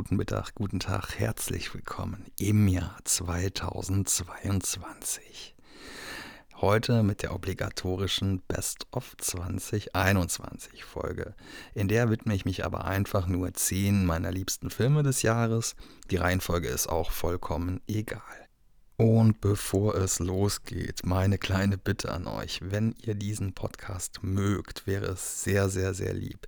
guten Mittag, guten Tag, herzlich willkommen im Jahr 2022. Heute mit der obligatorischen Best of 2021 Folge. In der widme ich mich aber einfach nur zehn meiner liebsten Filme des Jahres. Die Reihenfolge ist auch vollkommen egal. Und bevor es losgeht, meine kleine Bitte an euch, wenn ihr diesen Podcast mögt, wäre es sehr, sehr, sehr lieb,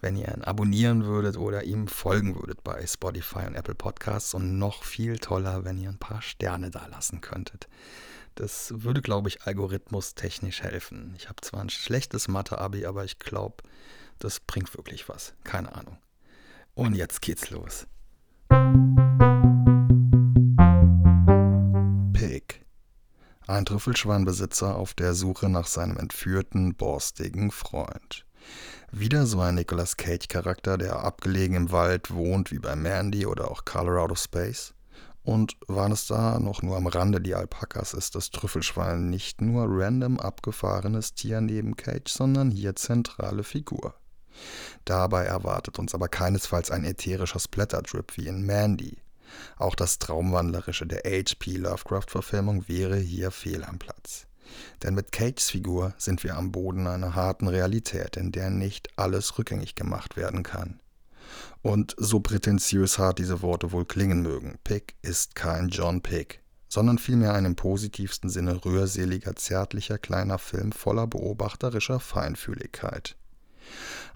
wenn ihr ihn abonnieren würdet oder ihm folgen würdet bei Spotify und Apple Podcasts und noch viel toller, wenn ihr ein paar Sterne da lassen könntet. Das würde, glaube ich, algorithmustechnisch helfen. Ich habe zwar ein schlechtes Mathe-Abi, aber ich glaube, das bringt wirklich was. Keine Ahnung. Und jetzt geht's los. Pig. Ein Trüffelschweinbesitzer auf der Suche nach seinem entführten, borstigen Freund. Wieder so ein Nicolas Cage-Charakter, der abgelegen im Wald wohnt, wie bei Mandy oder auch Color Out of Space. Und waren es da noch nur am Rande die Alpakas, ist das Trüffelschwein nicht nur random abgefahrenes Tier neben Cage, sondern hier zentrale Figur. Dabei erwartet uns aber keinesfalls ein ätherischer Splatterdrip wie in Mandy. Auch das Traumwandlerische der H.P. Lovecraft-Verfilmung wäre hier fehl am Platz. Denn mit Cages Figur sind wir am Boden einer harten Realität, in der nicht alles rückgängig gemacht werden kann. Und so prätentiös hart diese Worte wohl klingen mögen, Pick ist kein John Pick, sondern vielmehr ein im positivsten Sinne rührseliger, zärtlicher kleiner Film voller beobachterischer Feinfühligkeit.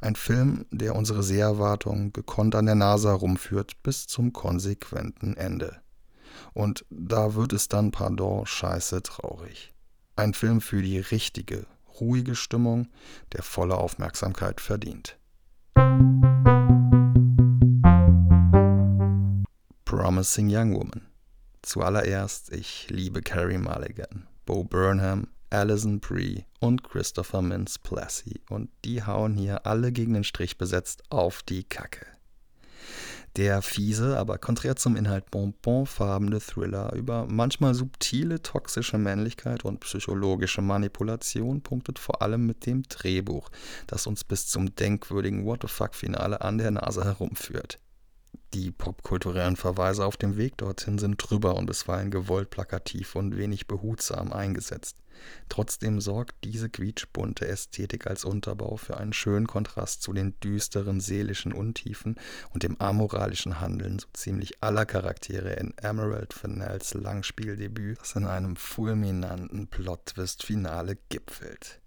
Ein Film, der unsere Seherwartung gekonnt an der Nase herumführt bis zum konsequenten Ende. Und da wird es dann, pardon, scheiße traurig. Ein Film für die richtige, ruhige Stimmung, der volle Aufmerksamkeit verdient. Promising Young Woman. Zuallererst, ich liebe Carrie Mulligan, Bo Burnham, Alison Brie und Christopher Mintz Plassey und die hauen hier alle gegen den Strich besetzt auf die Kacke. Der fiese, aber konträr zum Inhalt bonbonfarbene Thriller über manchmal subtile toxische Männlichkeit und psychologische Manipulation punktet vor allem mit dem Drehbuch, das uns bis zum denkwürdigen What the fuck-Finale an der Nase herumführt. Die popkulturellen Verweise auf dem Weg dorthin sind drüber und bisweilen gewollt plakativ und wenig behutsam eingesetzt. Trotzdem sorgt diese quietschbunte Ästhetik als Unterbau für einen schönen Kontrast zu den düsteren seelischen Untiefen und dem amoralischen Handeln so ziemlich aller Charaktere in Emerald Fennells Langspieldebüt, das in einem fulminanten Plot-Twist-Finale gipfelt.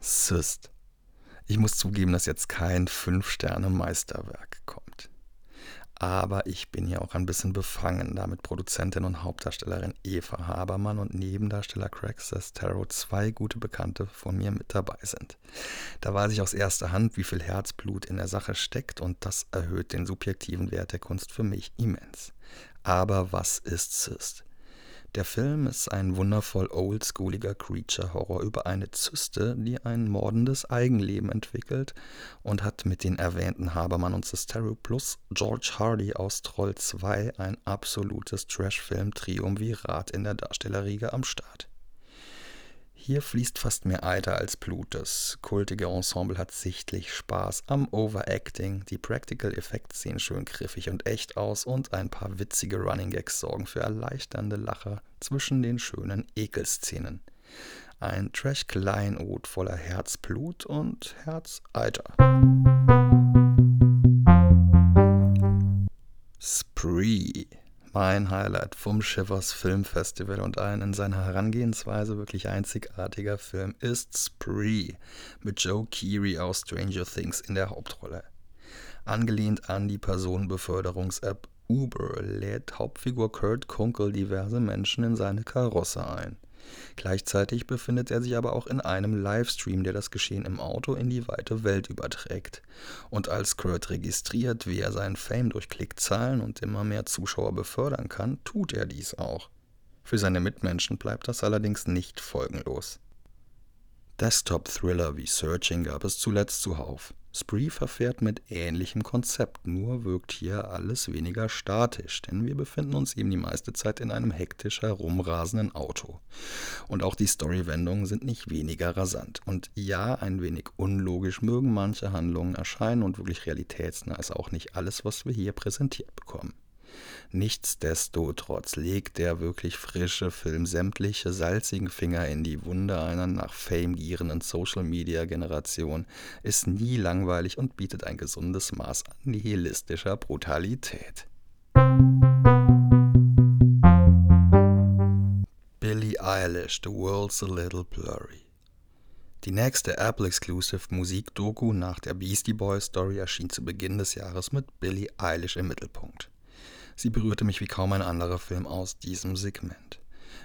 Syst. Ich muss zugeben, dass jetzt kein Fünf-Sterne-Meisterwerk kommt. Aber ich bin ja auch ein bisschen befangen, da mit Produzentin und Hauptdarstellerin Eva Habermann und Nebendarsteller Craig Sestero zwei gute Bekannte von mir mit dabei sind. Da weiß ich aus erster Hand, wie viel Herzblut in der Sache steckt und das erhöht den subjektiven Wert der Kunst für mich immens. Aber was ist Cyst? Der Film ist ein wundervoll oldschooliger Creature-Horror über eine Zyste, die ein mordendes Eigenleben entwickelt und hat mit den erwähnten Habermann und Cestero plus George Hardy aus Troll 2 ein absolutes Trash-Film-Triumvirat in der Darstellerriege am Start. Hier fließt fast mehr Eiter als Blut. Das kultige Ensemble hat sichtlich Spaß am Overacting. Die Practical Effects sehen schön griffig und echt aus und ein paar witzige Running Gags sorgen für erleichternde Lacher zwischen den schönen Ekelszenen. Ein Trash-Kleinod voller Herzblut und Herzeiter. Spree mein Highlight vom Shivers Film Festival und ein in seiner Herangehensweise wirklich einzigartiger Film ist Spree mit Joe Keery aus Stranger Things in der Hauptrolle. Angelehnt an die Personenbeförderungs-App Uber lädt Hauptfigur Kurt Kunkel diverse Menschen in seine Karosse ein. Gleichzeitig befindet er sich aber auch in einem Livestream, der das Geschehen im Auto in die weite Welt überträgt. Und als Kurt registriert, wie er seinen Fame durch Klickzahlen und immer mehr Zuschauer befördern kann, tut er dies auch. Für seine Mitmenschen bleibt das allerdings nicht folgenlos. Desktop-Thriller wie Searching gab es zuletzt zuhauf. Spree verfährt mit ähnlichem Konzept, nur wirkt hier alles weniger statisch, denn wir befinden uns eben die meiste Zeit in einem hektisch herumrasenden Auto. Und auch die Storywendungen sind nicht weniger rasant. Und ja, ein wenig unlogisch mögen manche Handlungen erscheinen und wirklich realitätsnah ist auch nicht alles, was wir hier präsentiert bekommen. Nichtsdestotrotz legt der wirklich frische Film sämtliche salzigen Finger in die Wunde einer nach Fame gierenden Social-Media-Generation, ist nie langweilig und bietet ein gesundes Maß an nihilistischer Brutalität. Billie Eilish, The World's a Little Blurry. Die nächste Apple-Exclusive Musikdoku nach der Beastie Boys Story erschien zu Beginn des Jahres mit Billie Eilish im Mittelpunkt. Sie berührte mich wie kaum ein anderer Film aus diesem Segment.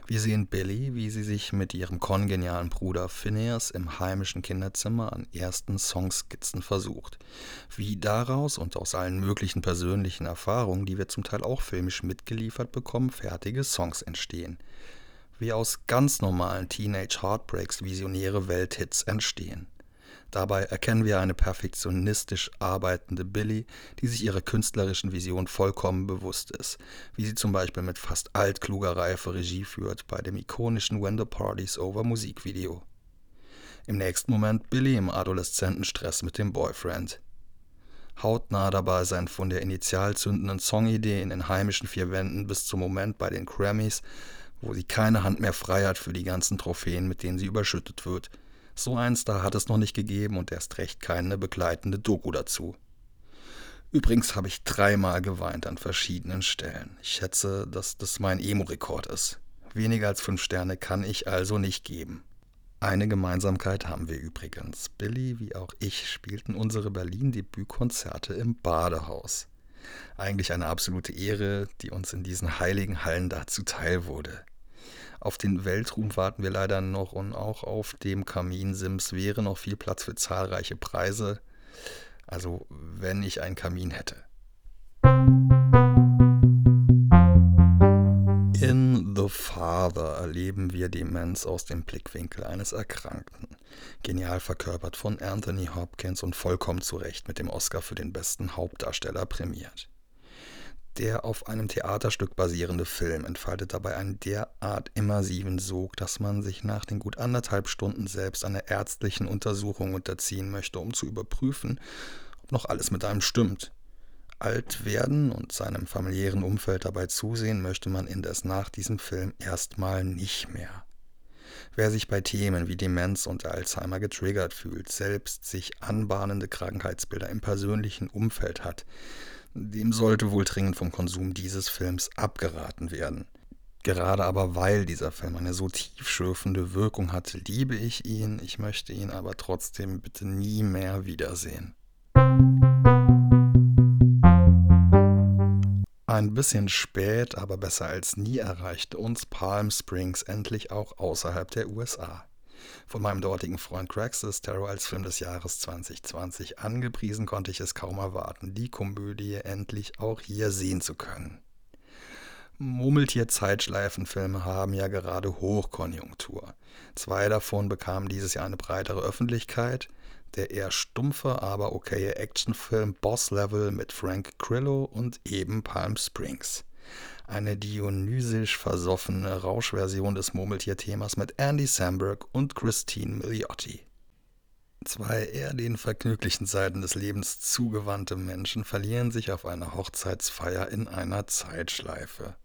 Wir sehen Billy, wie sie sich mit ihrem kongenialen Bruder Phineas im heimischen Kinderzimmer an ersten Songskizzen versucht. Wie daraus und aus allen möglichen persönlichen Erfahrungen, die wir zum Teil auch filmisch mitgeliefert bekommen, fertige Songs entstehen. Wie aus ganz normalen Teenage Heartbreaks visionäre Welthits entstehen. Dabei erkennen wir eine perfektionistisch arbeitende Billy, die sich ihrer künstlerischen Vision vollkommen bewusst ist, wie sie zum Beispiel mit fast altkluger Reife Regie führt bei dem ikonischen When the Party's Over Musikvideo. Im nächsten Moment Billy im Adoleszentenstress mit dem Boyfriend. Hautnah dabei sein von der initial zündenden Songidee in den heimischen vier Wänden bis zum Moment bei den Grammys, wo sie keine Hand mehr frei hat für die ganzen Trophäen, mit denen sie überschüttet wird – so ein Star hat es noch nicht gegeben und erst recht keine begleitende Doku dazu. Übrigens habe ich dreimal geweint an verschiedenen Stellen. Ich schätze, dass das mein Emo-Rekord ist. Weniger als fünf Sterne kann ich also nicht geben. Eine Gemeinsamkeit haben wir übrigens. Billy wie auch ich spielten unsere Berlin-Debütkonzerte im Badehaus. Eigentlich eine absolute Ehre, die uns in diesen heiligen Hallen da zuteil wurde. Auf den Weltruhm warten wir leider noch und auch auf dem Kaminsims wäre noch viel Platz für zahlreiche Preise. Also wenn ich einen Kamin hätte. In The Father erleben wir Demenz aus dem Blickwinkel eines Erkrankten. Genial verkörpert von Anthony Hopkins und vollkommen zu Recht mit dem Oscar für den besten Hauptdarsteller prämiert. Der auf einem Theaterstück basierende Film entfaltet dabei einen derart immersiven Sog, dass man sich nach den gut anderthalb Stunden selbst einer ärztlichen Untersuchung unterziehen möchte, um zu überprüfen, ob noch alles mit einem stimmt. Alt werden und seinem familiären Umfeld dabei zusehen möchte man indes nach diesem Film erstmal nicht mehr. Wer sich bei Themen wie Demenz und Alzheimer getriggert fühlt, selbst sich anbahnende Krankheitsbilder im persönlichen Umfeld hat, dem sollte wohl dringend vom Konsum dieses Films abgeraten werden. Gerade aber weil dieser Film eine so tiefschürfende Wirkung hat, liebe ich ihn, ich möchte ihn aber trotzdem bitte nie mehr wiedersehen. Ein bisschen spät, aber besser als nie erreichte uns Palm Springs endlich auch außerhalb der USA. Von meinem dortigen Freund Craxus Terror als Film des Jahres 2020 angepriesen, konnte ich es kaum erwarten, die Komödie endlich auch hier sehen zu können. Murmeltier-Zeitschleifenfilme haben ja gerade Hochkonjunktur. Zwei davon bekamen dieses Jahr eine breitere Öffentlichkeit. Der eher stumpfe, aber okaye Actionfilm Boss Level mit Frank Grillo und eben Palm Springs eine dionysisch versoffene Rauschversion des Murmeltier-Themas mit Andy Samberg und Christine Milioti. Zwei eher den vergnüglichen Seiten des Lebens zugewandte Menschen verlieren sich auf einer Hochzeitsfeier in einer Zeitschleife.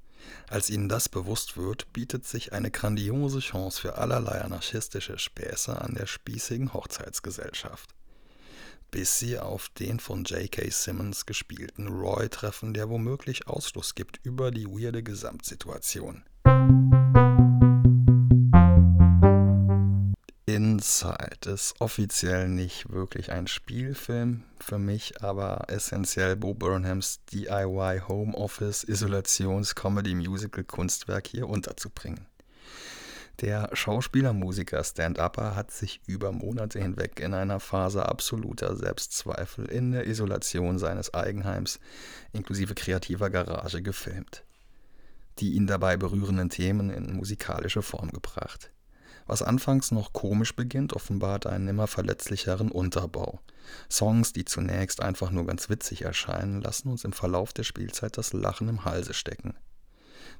Als ihnen das bewusst wird, bietet sich eine grandiose Chance für allerlei anarchistische Späße an der spießigen Hochzeitsgesellschaft bis sie auf den von J.K. Simmons gespielten Roy treffen, der womöglich Ausschluss gibt über die weirde Gesamtsituation. Inside ist offiziell nicht wirklich ein Spielfilm für mich, aber essentiell Bo Burnhams DIY Homeoffice Isolations Comedy Musical Kunstwerk hier unterzubringen. Der Schauspieler, Musiker, Stand-Upper hat sich über Monate hinweg in einer Phase absoluter Selbstzweifel in der Isolation seines Eigenheims inklusive kreativer Garage gefilmt. Die ihn dabei berührenden Themen in musikalische Form gebracht. Was anfangs noch komisch beginnt, offenbart einen immer verletzlicheren Unterbau. Songs, die zunächst einfach nur ganz witzig erscheinen, lassen uns im Verlauf der Spielzeit das Lachen im Halse stecken.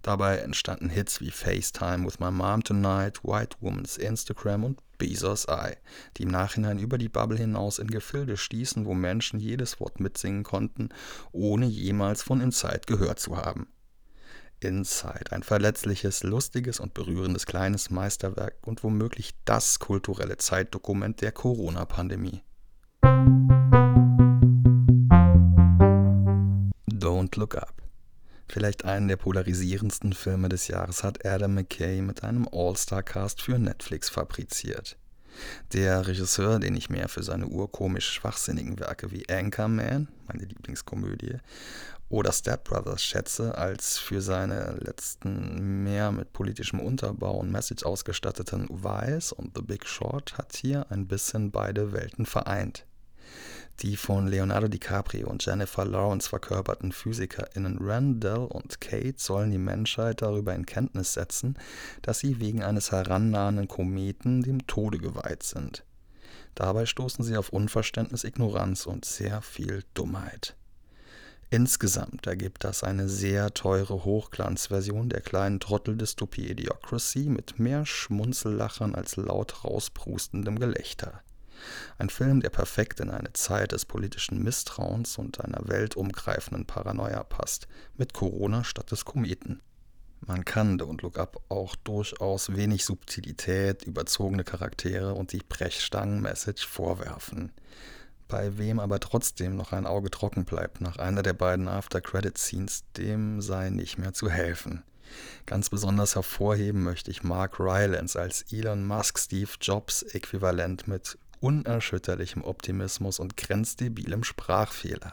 Dabei entstanden Hits wie FaceTime with My Mom Tonight, White Woman's Instagram und Bezos Eye, die im Nachhinein über die Bubble hinaus in Gefilde stießen, wo Menschen jedes Wort mitsingen konnten, ohne jemals von Inside gehört zu haben. Inside, ein verletzliches, lustiges und berührendes kleines Meisterwerk und womöglich das kulturelle Zeitdokument der Corona-Pandemie. Don't Look Up. Vielleicht einen der polarisierendsten Filme des Jahres hat Adam McKay mit einem All-Star-Cast für Netflix fabriziert. Der Regisseur, den ich mehr für seine urkomisch schwachsinnigen Werke wie Anchorman, meine Lieblingskomödie, oder Step Brothers schätze, als für seine letzten mehr mit politischem Unterbau und Message ausgestatteten Vice und The Big Short, hat hier ein bisschen beide Welten vereint. Die von Leonardo DiCaprio und Jennifer Lawrence verkörperten PhysikerInnen Randall und Kate sollen die Menschheit darüber in Kenntnis setzen, dass sie wegen eines herannahenden Kometen dem Tode geweiht sind. Dabei stoßen sie auf Unverständnis, Ignoranz und sehr viel Dummheit. Insgesamt ergibt das eine sehr teure Hochglanzversion der kleinen Trotteldystopie Idiocracy mit mehr Schmunzellachern als laut rausprustendem Gelächter. Ein Film, der perfekt in eine Zeit des politischen Misstrauens und einer weltumgreifenden Paranoia passt, mit Corona statt des Kometen. Man kann Don't Look Up auch durchaus wenig Subtilität, überzogene Charaktere und die Brechstangen-Message vorwerfen. Bei wem aber trotzdem noch ein Auge trocken bleibt nach einer der beiden After-Credit-Scenes, dem sei nicht mehr zu helfen. Ganz besonders hervorheben möchte ich Mark Rylance als Elon Musk Steve Jobs Äquivalent mit unerschütterlichem Optimismus und grenzdebilem Sprachfehler.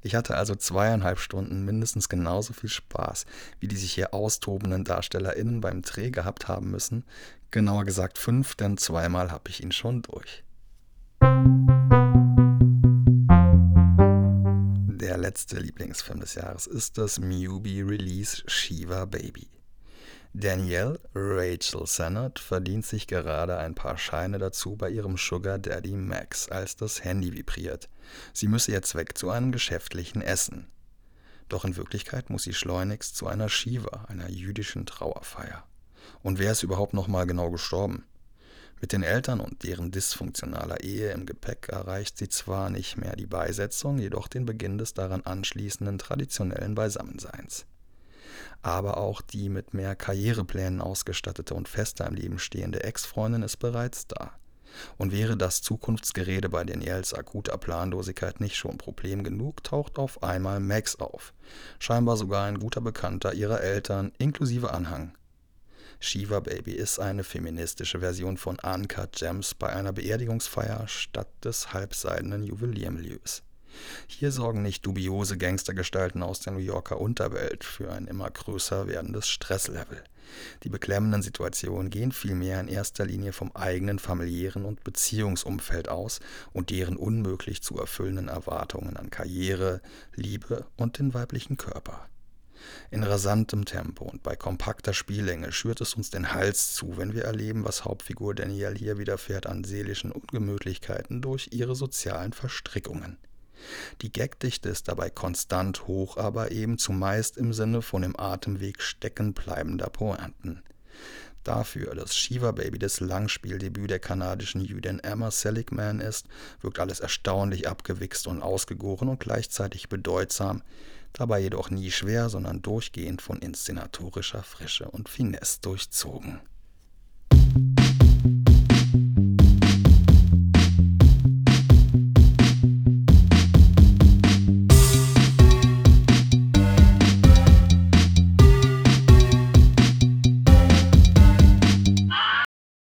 Ich hatte also zweieinhalb Stunden mindestens genauso viel Spaß, wie die sich hier austobenden DarstellerInnen beim Dreh gehabt haben müssen. Genauer gesagt fünf, denn zweimal habe ich ihn schon durch. Der letzte Lieblingsfilm des Jahres ist das Mubi Release Shiva Baby. Danielle Rachel Sennett verdient sich gerade ein paar Scheine dazu bei ihrem Sugar Daddy Max, als das Handy vibriert. Sie müsse jetzt weg zu einem geschäftlichen Essen. Doch in Wirklichkeit muss sie schleunigst zu einer Shiva, einer jüdischen Trauerfeier. Und wer ist überhaupt noch mal genau gestorben? Mit den Eltern und deren dysfunktionaler Ehe im Gepäck erreicht sie zwar nicht mehr die Beisetzung, jedoch den Beginn des daran anschließenden traditionellen Beisammenseins aber auch die mit mehr Karriereplänen ausgestattete und fester im Leben stehende Ex-Freundin ist bereits da. Und wäre das Zukunftsgerede bei Daniels akuter Planlosigkeit nicht schon Problem genug, taucht auf einmal Max auf. Scheinbar sogar ein guter Bekannter ihrer Eltern, inklusive Anhang. Shiva Baby ist eine feministische Version von Uncut Gems bei einer Beerdigungsfeier statt des halbseidenen Juweliermilieus. Hier sorgen nicht dubiose Gangstergestalten aus der New Yorker Unterwelt für ein immer größer werdendes Stresslevel. Die beklemmenden Situationen gehen vielmehr in erster Linie vom eigenen familiären und Beziehungsumfeld aus und deren unmöglich zu erfüllenden Erwartungen an Karriere, Liebe und den weiblichen Körper. In rasantem Tempo und bei kompakter Spiellänge schürt es uns den Hals zu, wenn wir erleben, was Hauptfigur Danielle hier widerfährt an seelischen Ungemütlichkeiten durch ihre sozialen Verstrickungen. Die Gagdichte ist dabei konstant hoch, aber eben zumeist im Sinne von im Atemweg stecken bleibender Pointen. Dafür, dass Shiva Baby das Langspieldebüt der kanadischen Jüdin Emma Seligman ist, wirkt alles erstaunlich abgewichst und ausgegoren und gleichzeitig bedeutsam, dabei jedoch nie schwer, sondern durchgehend von inszenatorischer Frische und Finesse durchzogen.